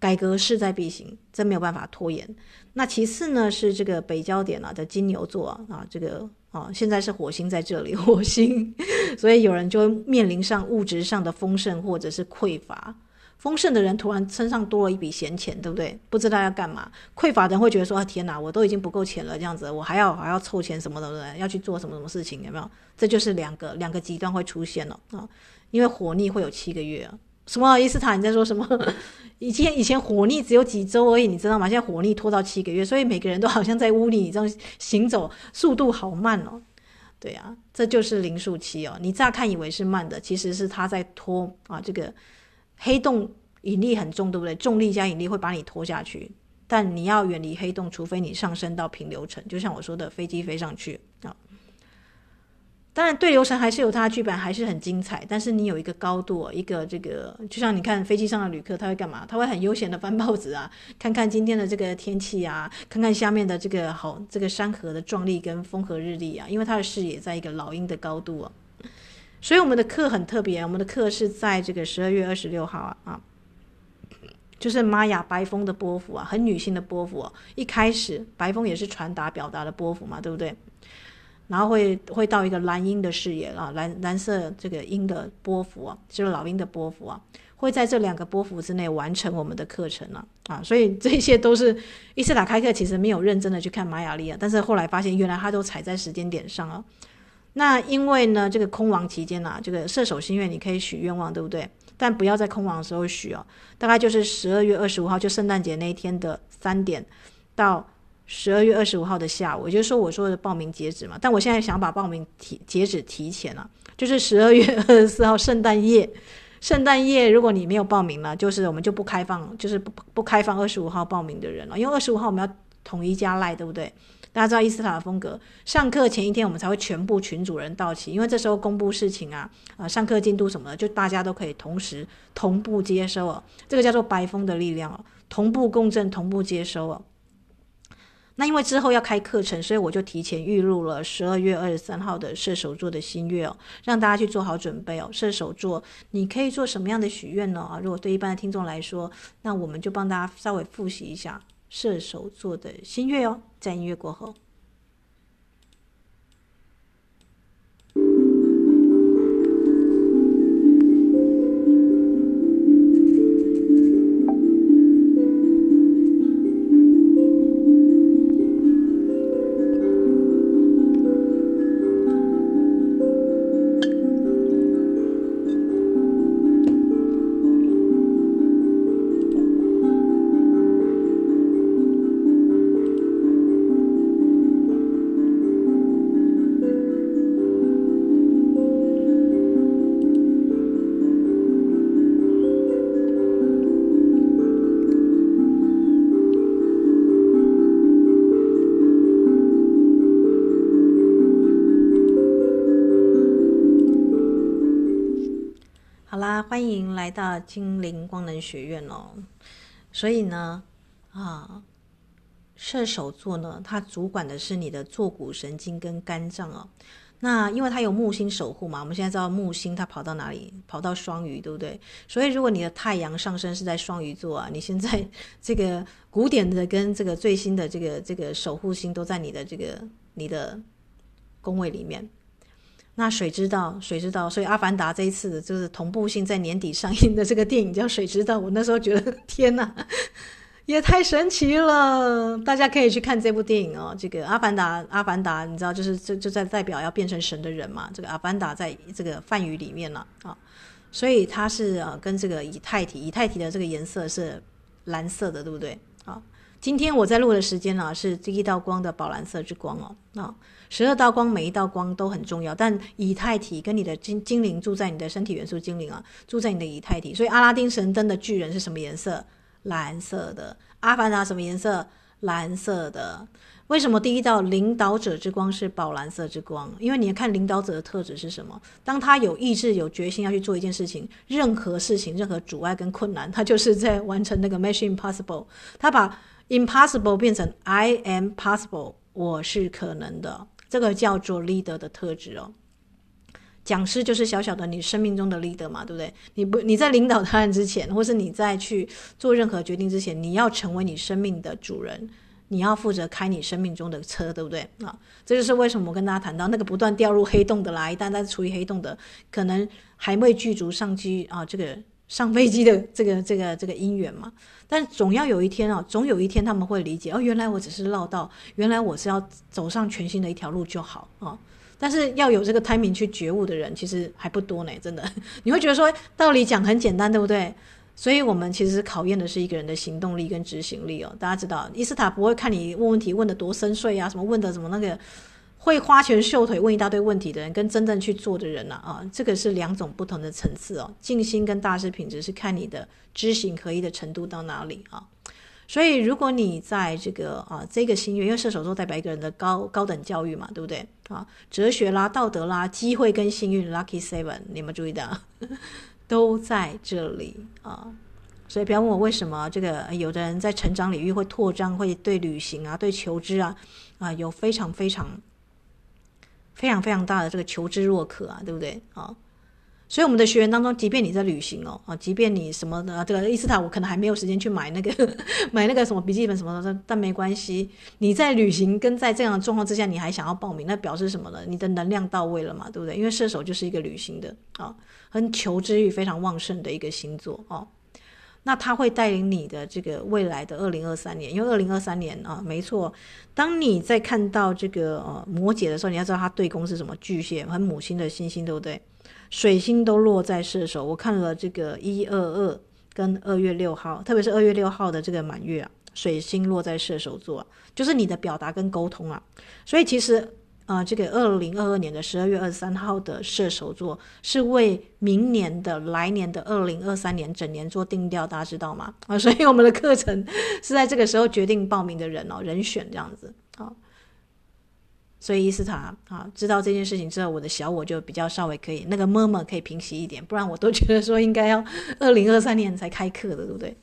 A: 改革势在必行，真没有办法拖延。那其次呢，是这个北交点啊的金牛座啊，啊这个啊现在是火星在这里，火星，所以有人就面临上物质上的丰盛或者是匮乏。丰盛的人突然身上多了一笔闲钱，对不对？不知道要干嘛。匮乏的人会觉得说啊天哪，我都已经不够钱了，这样子我还要还要凑钱什么的，对，要去做什么什么事情，有没有？这就是两个两个极端会出现了啊，因为火逆会有七个月。什么伊斯坦？你在说什么？以前以前火逆只有几周而已，你知道吗？现在火逆拖到七个月，所以每个人都好像在屋里这样行走，速度好慢哦。对啊，这就是零数七哦。你乍看以为是慢的，其实是他在拖啊。这个黑洞引力很重，对不对？重力加引力会把你拖下去，但你要远离黑洞，除非你上升到平流层，就像我说的，飞机飞上去啊。当然，对流程还是有它的剧本，还是很精彩。但是你有一个高度，一个这个，就像你看飞机上的旅客，他会干嘛？他会很悠闲的翻报纸啊，看看今天的这个天气啊，看看下面的这个好这个山河的壮丽跟风和日丽啊。因为他的视野在一个老鹰的高度啊，所以我们的课很特别。我们的课是在这个十二月二十六号啊啊，就是玛雅白风的波幅啊，很女性的波幅。一开始白风也是传达表达的波幅嘛，对不对？然后会会到一个蓝鹰的视野啊，蓝蓝色这个鹰的波幅啊，就是老鹰的波幅啊，会在这两个波幅之内完成我们的课程了啊，啊，所以这些都是伊斯塔开课其实没有认真的去看玛雅历啊，但是后来发现原来他都踩在时间点上啊。那因为呢，这个空亡期间啊，这个射手新月你可以许愿望，对不对？但不要在空亡的时候许哦，大概就是十二月二十五号，就圣诞节那一天的三点到。十二月二十五号的下午，也就是说我说的报名截止嘛。但我现在想把报名提截止提前了，就是十二月二十四号圣诞夜。圣诞夜如果你没有报名了，就是我们就不开放，就是不不开放二十五号报名的人了，因为二十五号我们要统一加赖，对不对？大家知道伊斯塔的风格，上课前一天我们才会全部群主人到齐，因为这时候公布事情啊，啊，上课进度什么的，就大家都可以同时同步接收哦。这个叫做白风的力量哦，同步共振，同步接收哦。那因为之后要开课程，所以我就提前预录了十二月二十三号的射手座的新月哦，让大家去做好准备哦。射手座，你可以做什么样的许愿呢？啊，如果对一般的听众来说，那我们就帮大家稍微复习一下。射手座的新月哦，在音乐过后。大精灵光能学院哦。所以呢，啊，射手座呢，它主管的是你的坐骨神经跟肝脏哦。那因为它有木星守护嘛，我们现在知道木星它跑到哪里？跑到双鱼，对不对？所以如果你的太阳上升是在双鱼座啊，你现在这个古典的跟这个最新的这个这个守护星都在你的这个你的宫位里面。那谁知道？谁知道？所以《阿凡达》这一次就是同步性在年底上映的这个电影叫《谁知道》。我那时候觉得天哪，也太神奇了！大家可以去看这部电影哦。这个《阿凡达》，阿凡达，你知道，就是就就在代表要变成神的人嘛。这个阿凡达在这个梵语里面了啊，所以它是呃跟这个以太体，以太体的这个颜色是蓝色的，对不对？啊，今天我在录的时间呢是第一道光的宝蓝色之光哦，啊。十二道光，每一道光都很重要，但以太体跟你的精精灵住在你的身体元素精灵啊，住在你的以太体。所以阿拉丁神灯的巨人是什么颜色？蓝色的。阿凡达什么颜色？蓝色的。为什么第一道领导者之光是宝蓝色之光？因为你要看领导者的特质是什么。当他有意志、有决心要去做一件事情，任何事情、任何阻碍跟困难，他就是在完成那个 mission impossible。他把 impossible 变成 I am possible，我是可能的。这个叫做 leader 的特质哦，讲师就是小小的你生命中的 leader 嘛，对不对？你不你在领导他人之前，或是你在去做任何决定之前，你要成为你生命的主人，你要负责开你生命中的车，对不对啊？这就是为什么我跟大家谈到那个不断掉入黑洞的啦，一旦在处于黑洞的，可能还未具足上机啊，这个。上飞机的这个这个这个姻缘嘛，但总要有一天啊，总有一天他们会理解哦，原来我只是绕道，原来我是要走上全新的一条路就好啊。但是要有这个 timing 去觉悟的人，其实还不多呢，真的。你会觉得说道理讲很简单，对不对？所以我们其实考验的是一个人的行动力跟执行力哦。大家知道，伊斯塔不会看你问问题问得多深邃啊，什么问的什么那个。会花拳绣腿问一大堆问题的人，跟真正去做的人呢？啊，这个是两种不同的层次哦。静心跟大师品质是看你的知行合一的程度到哪里啊。所以，如果你在这个啊这个心月，因为射手座代表一个人的高高等教育嘛，对不对啊？哲学啦、道德啦、机会跟幸运，Lucky Seven，你们注意到 都在这里啊。所以不要问我为什么这个有的人在成长领域会扩张，会对旅行啊、对求知啊啊有非常非常。非常非常大的这个求知若渴啊，对不对啊？所以我们的学员当中，即便你在旅行哦啊，即便你什么的这个伊斯塔，我可能还没有时间去买那个 买那个什么笔记本什么的，但没关系。你在旅行跟在这样的状况之下，你还想要报名，那表示什么呢？你的能量到位了嘛，对不对？因为射手就是一个旅行的啊，很求知欲非常旺盛的一个星座啊。那他会带领你的这个未来的二零二三年，因为二零二三年啊，没错。当你在看到这个呃摩羯的时候，你要知道它对宫是什么？巨蟹，和母星的星星，对不对？水星都落在射手。我看了这个一二二跟二月六号，特别是二月六号的这个满月啊，水星落在射手座，就是你的表达跟沟通啊。所以其实。啊、这个二零二二年的十二月二十三号的射手座是为明年的来年的二零二三年整年做定调，大家知道吗？啊，所以我们的课程是在这个时候决定报名的人哦，人选这样子啊。所以伊斯塔啊，知道这件事情之后，我的小我就比较稍微可以那个闷闷可以平息一点，不然我都觉得说应该要二零二三年才开课的，对不对？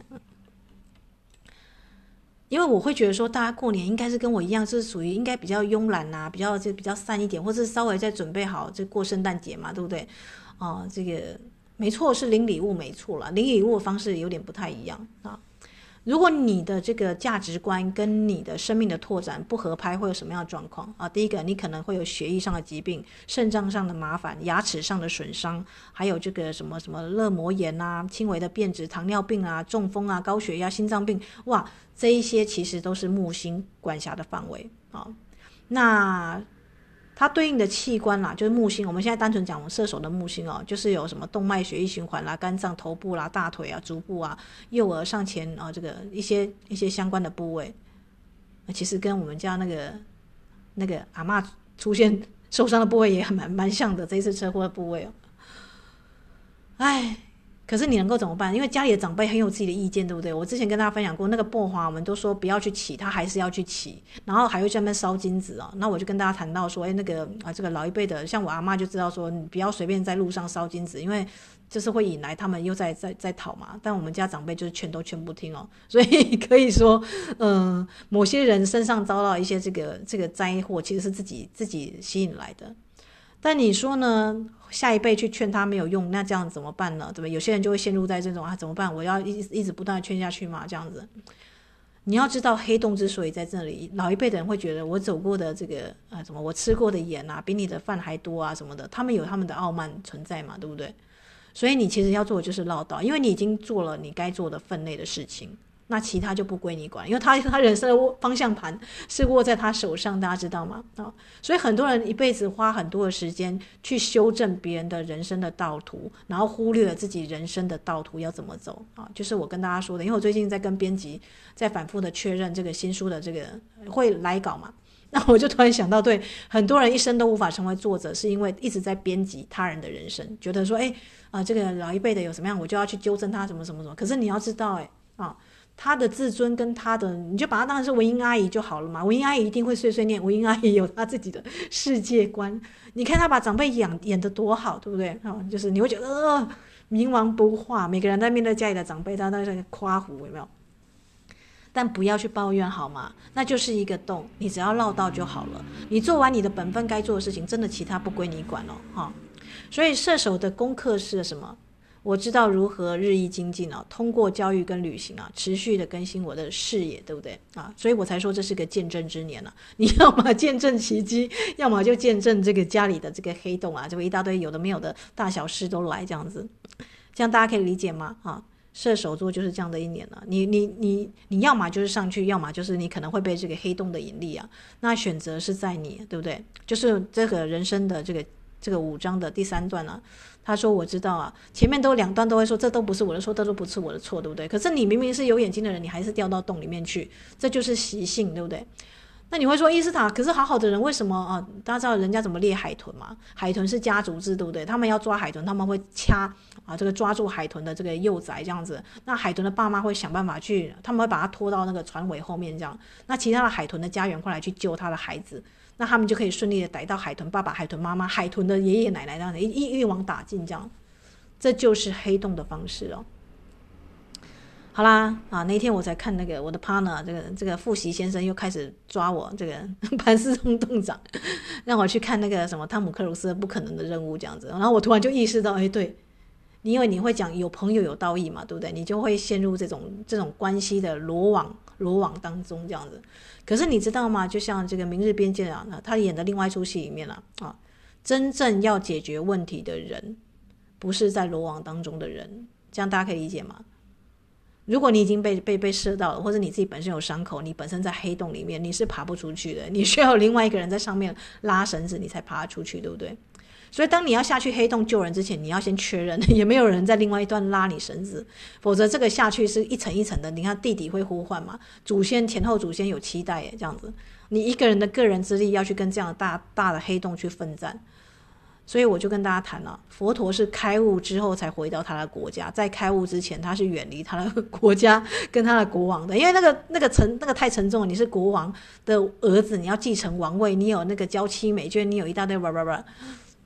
A: 因为我会觉得说，大家过年应该是跟我一样，是属于应该比较慵懒呐，比较就比较散一点，或者稍微再准备好就过圣诞节嘛，对不对？啊，这个没错，是领礼物没错了，领礼物的方式有点不太一样啊。如果你的这个价值观跟你的生命的拓展不合拍，会有什么样的状况啊？第一个，你可能会有血液上的疾病、肾脏上的麻烦、牙齿上的损伤，还有这个什么什么热膜炎啊、轻微的变质、糖尿病啊、中风啊、高血压、心脏病，哇，这一些其实都是木星管辖的范围啊。那它对应的器官啦，就是木星。我们现在单纯讲我们射手的木星哦，就是有什么动脉、血液循环啦、肝脏、头部啦、大腿啊、足部啊、右耳上前啊，这个一些一些相关的部位，其实跟我们家那个那个阿嬷出现受伤的部位也蛮蛮像的。这一次车祸的部位哦，哎。可是你能够怎么办？因为家里的长辈很有自己的意见，对不对？我之前跟大家分享过，那个薄荷，我们都说不要去起，他还是要去起，然后还会专门烧金子哦。那我就跟大家谈到说，哎，那个啊，这个老一辈的，像我阿妈就知道说，你不要随便在路上烧金子，因为就是会引来他们又在在在讨嘛。但我们家长辈就是劝都劝不听哦，所以可以说，嗯、某些人身上遭到一些这个这个灾祸，其实是自己自己吸引来的。但你说呢？下一辈去劝他没有用，那这样怎么办呢？对不对？有些人就会陷入在这种啊，怎么办？我要一一直不断的劝下去嘛，这样子。你要知道，黑洞之所以在这里，老一辈的人会觉得我走过的这个啊，什么我吃过的盐啊，比你的饭还多啊，什么的，他们有他们的傲慢存在嘛，对不对？所以你其实要做的就是唠叨，因为你已经做了你该做的分内的事情。那其他就不归你管，因为他他人生的方向盘是握在他手上，大家知道吗？啊，所以很多人一辈子花很多的时间去修正别人的人生的道途，然后忽略了自己人生的道途要怎么走啊。就是我跟大家说的，因为我最近在跟编辑在反复的确认这个新书的这个会来稿嘛，那我就突然想到，对很多人一生都无法成为作者，是因为一直在编辑他人的人生，觉得说，哎啊，这个老一辈的有什么样，我就要去纠正他什么什么什么。可是你要知道，哎啊。他的自尊跟他的，你就把他当成是文英阿姨就好了嘛。文英阿姨一定会碎碎念，文英阿姨有她自己的世界观。你看她把长辈演演得多好，对不对？啊，就是你会觉得呃，冥顽不化。每个人在面对家里的长辈，他都在夸胡，有没有？但不要去抱怨好吗？那就是一个洞，你只要绕道就好了。你做完你的本分该做的事情，真的其他不归你管哦，哈。所以射手的功课是什么？我知道如何日益精进啊，通过教育跟旅行啊，持续的更新我的视野，对不对啊？所以我才说这是个见证之年呢。你要么见证奇迹，要么就见证这个家里的这个黑洞啊，这么一大堆有的没有的大小事都来这样子，这样大家可以理解吗？啊，射手座就是这样的一年了。你你你你要么就是上去，要么就是你可能会被这个黑洞的引力啊。那选择是在你，对不对？就是这个人生的这个这个五章的第三段啊。他说：“我知道啊，前面都两段都会说，这都不是我的错，这都不是我的错，对不对？可是你明明是有眼睛的人，你还是掉到洞里面去，这就是习性，对不对？那你会说伊斯塔，可是好好的人为什么啊？大家知道人家怎么猎海豚吗？海豚是家族制，对不对？他们要抓海豚，他们会掐啊，这个抓住海豚的这个幼崽这样子。那海豚的爸妈会想办法去，他们会把它拖到那个船尾后面这样。那其他的海豚的家园过来去救他的孩子。”那他们就可以顺利的逮到海豚爸爸、海豚妈妈、海豚的爷爷奶奶这样的，一一网打尽这样，这就是黑洞的方式哦。好啦，啊，那天我才看那个我的 partner 这个这个复习先生又开始抓我这个 盘丝洞洞长，让我去看那个什么汤姆克鲁斯不可能的任务这样子，然后我突然就意识到，哎，对，你因为你会讲有朋友有道义嘛，对不对？你就会陷入这种这种关系的罗网罗网当中这样子。可是你知道吗？就像这个《明日边界》啊，他演的另外一出戏里面了啊，真正要解决问题的人，不是在罗网当中的人，这样大家可以理解吗？如果你已经被被被射到了，或者你自己本身有伤口，你本身在黑洞里面，你是爬不出去的，你需要另外一个人在上面拉绳子，你才爬出去，对不对？所以当你要下去黑洞救人之前，你要先确认 也没有人在另外一端拉你绳子，否则这个下去是一层一层的。你看地底会呼唤嘛？祖先前后祖先有期待耶，这样子，你一个人的个人之力要去跟这样大大的黑洞去奋战。所以我就跟大家谈了，佛陀是开悟之后才回到他的国家，在开悟之前他是远离他的国家跟他的国王的，因为那个那个沉那个太沉重。你是国王的儿子，你要继承王位，你有那个娇妻美眷，你有一大堆吧吧吧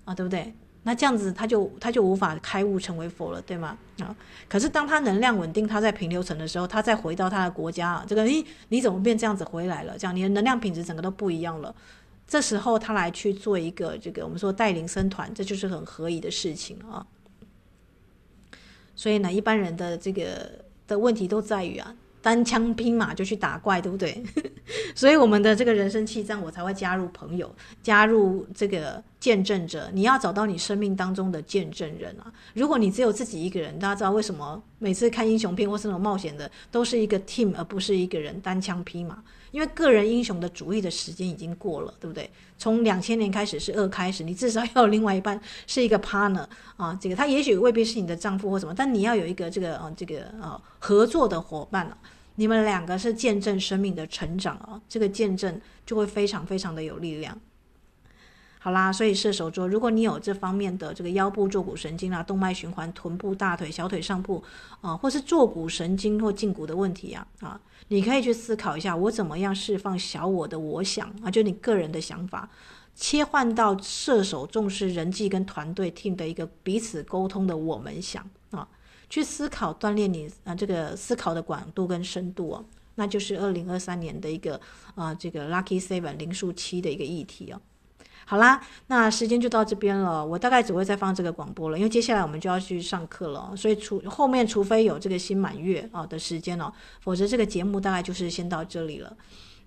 A: 啊，对不对？那这样子他就他就无法开悟成为佛了，对吗？啊，可是当他能量稳定，他在平流层的时候，他再回到他的国家，这个诶，你怎么变这样子回来了？这样你的能量品质整个都不一样了。这时候他来去做一个这个我们说带领僧团，这就是很合宜的事情啊。所以呢，一般人的这个的问题都在于啊，单枪匹马就去打怪，对不对？所以我们的这个人生气战，我才会加入朋友，加入这个见证者。你要找到你生命当中的见证人啊！如果你只有自己一个人，大家知道为什么每次看英雄片或是那种冒险的，都是一个 team 而不是一个人单枪匹马？因为个人英雄的主义的时间已经过了，对不对？从两千年开始是二开始，你至少要有另外一半是一个 partner 啊，这个他也许未必是你的丈夫或什么，但你要有一个这个啊这个呃合作的伙伴啊。你们两个是见证生命的成长啊，这个见证就会非常非常的有力量。好啦，所以射手座，如果你有这方面的这个腰部坐骨神经啊、动脉循环、臀部、大腿、小腿上部啊，或是坐骨神经或胫骨的问题啊啊，你可以去思考一下，我怎么样释放小我的我想啊，就你个人的想法，切换到射手重视人际跟团队 team 的一个彼此沟通的我们想啊。去思考锻炼你啊，这个思考的广度跟深度哦，那就是二零二三年的一个啊，这个 Lucky Seven 零数七的一个议题哦。好啦，那时间就到这边了，我大概只会再放这个广播了，因为接下来我们就要去上课了，所以除后面除非有这个新满月啊的时间哦，否则这个节目大概就是先到这里了。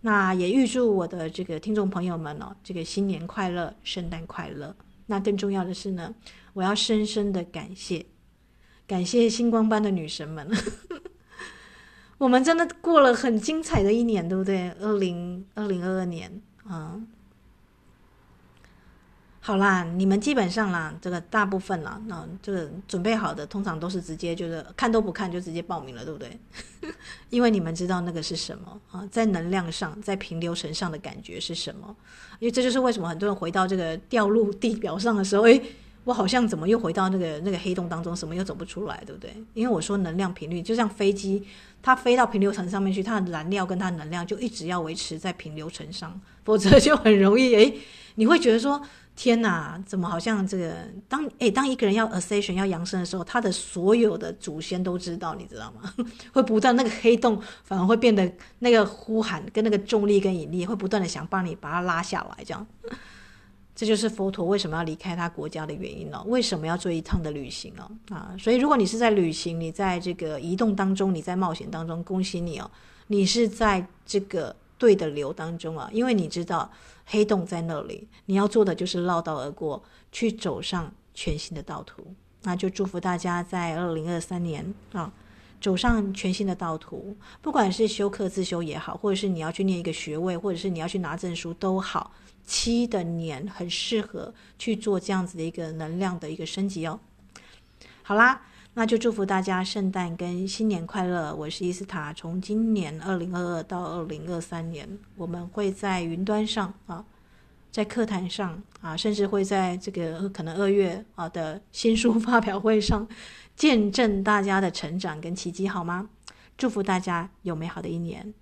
A: 那也预祝我的这个听众朋友们哦，这个新年快乐，圣诞快乐。那更重要的是呢，我要深深的感谢。感谢星光班的女神们，我们真的过了很精彩的一年，对不对？二零二零二二年啊，好啦，你们基本上啦，这个大部分啦，那这个准备好的，通常都是直接就是看都不看就直接报名了，对不对？因为你们知道那个是什么啊，在能量上，在平流层上的感觉是什么？因为这就是为什么很多人回到这个掉入地表上的时候，诶。我好像怎么又回到那个那个黑洞当中，什么又走不出来，对不对？因为我说能量频率，就像飞机，它飞到平流层上面去，它的燃料跟它能量就一直要维持在平流层上，否则就很容易诶，你会觉得说天哪，怎么好像这个当诶，当一个人要 ascension 要扬升的时候，他的所有的祖先都知道，你知道吗？会不断那个黑洞反而会变得那个呼喊跟那个重力跟引力会不断的想帮你把它拉下来，这样。这就是佛陀为什么要离开他国家的原因了。为什么要做一趟的旅行哦？啊，所以如果你是在旅行，你在这个移动当中，你在冒险当中，恭喜你哦，你是在这个对的流当中啊，因为你知道黑洞在那里，你要做的就是绕道而过，去走上全新的道途。那就祝福大家在二零二三年啊，走上全新的道途，不管是修课自修也好，或者是你要去念一个学位，或者是你要去拿证书都好。七的年很适合去做这样子的一个能量的一个升级哦。好啦，那就祝福大家圣诞跟新年快乐。我是伊斯塔，从今年二零二二到二零二三年，我们会在云端上啊，在课堂上啊，甚至会在这个可能二月啊的新书发表会上，见证大家的成长跟奇迹，好吗？祝福大家有美好的一年。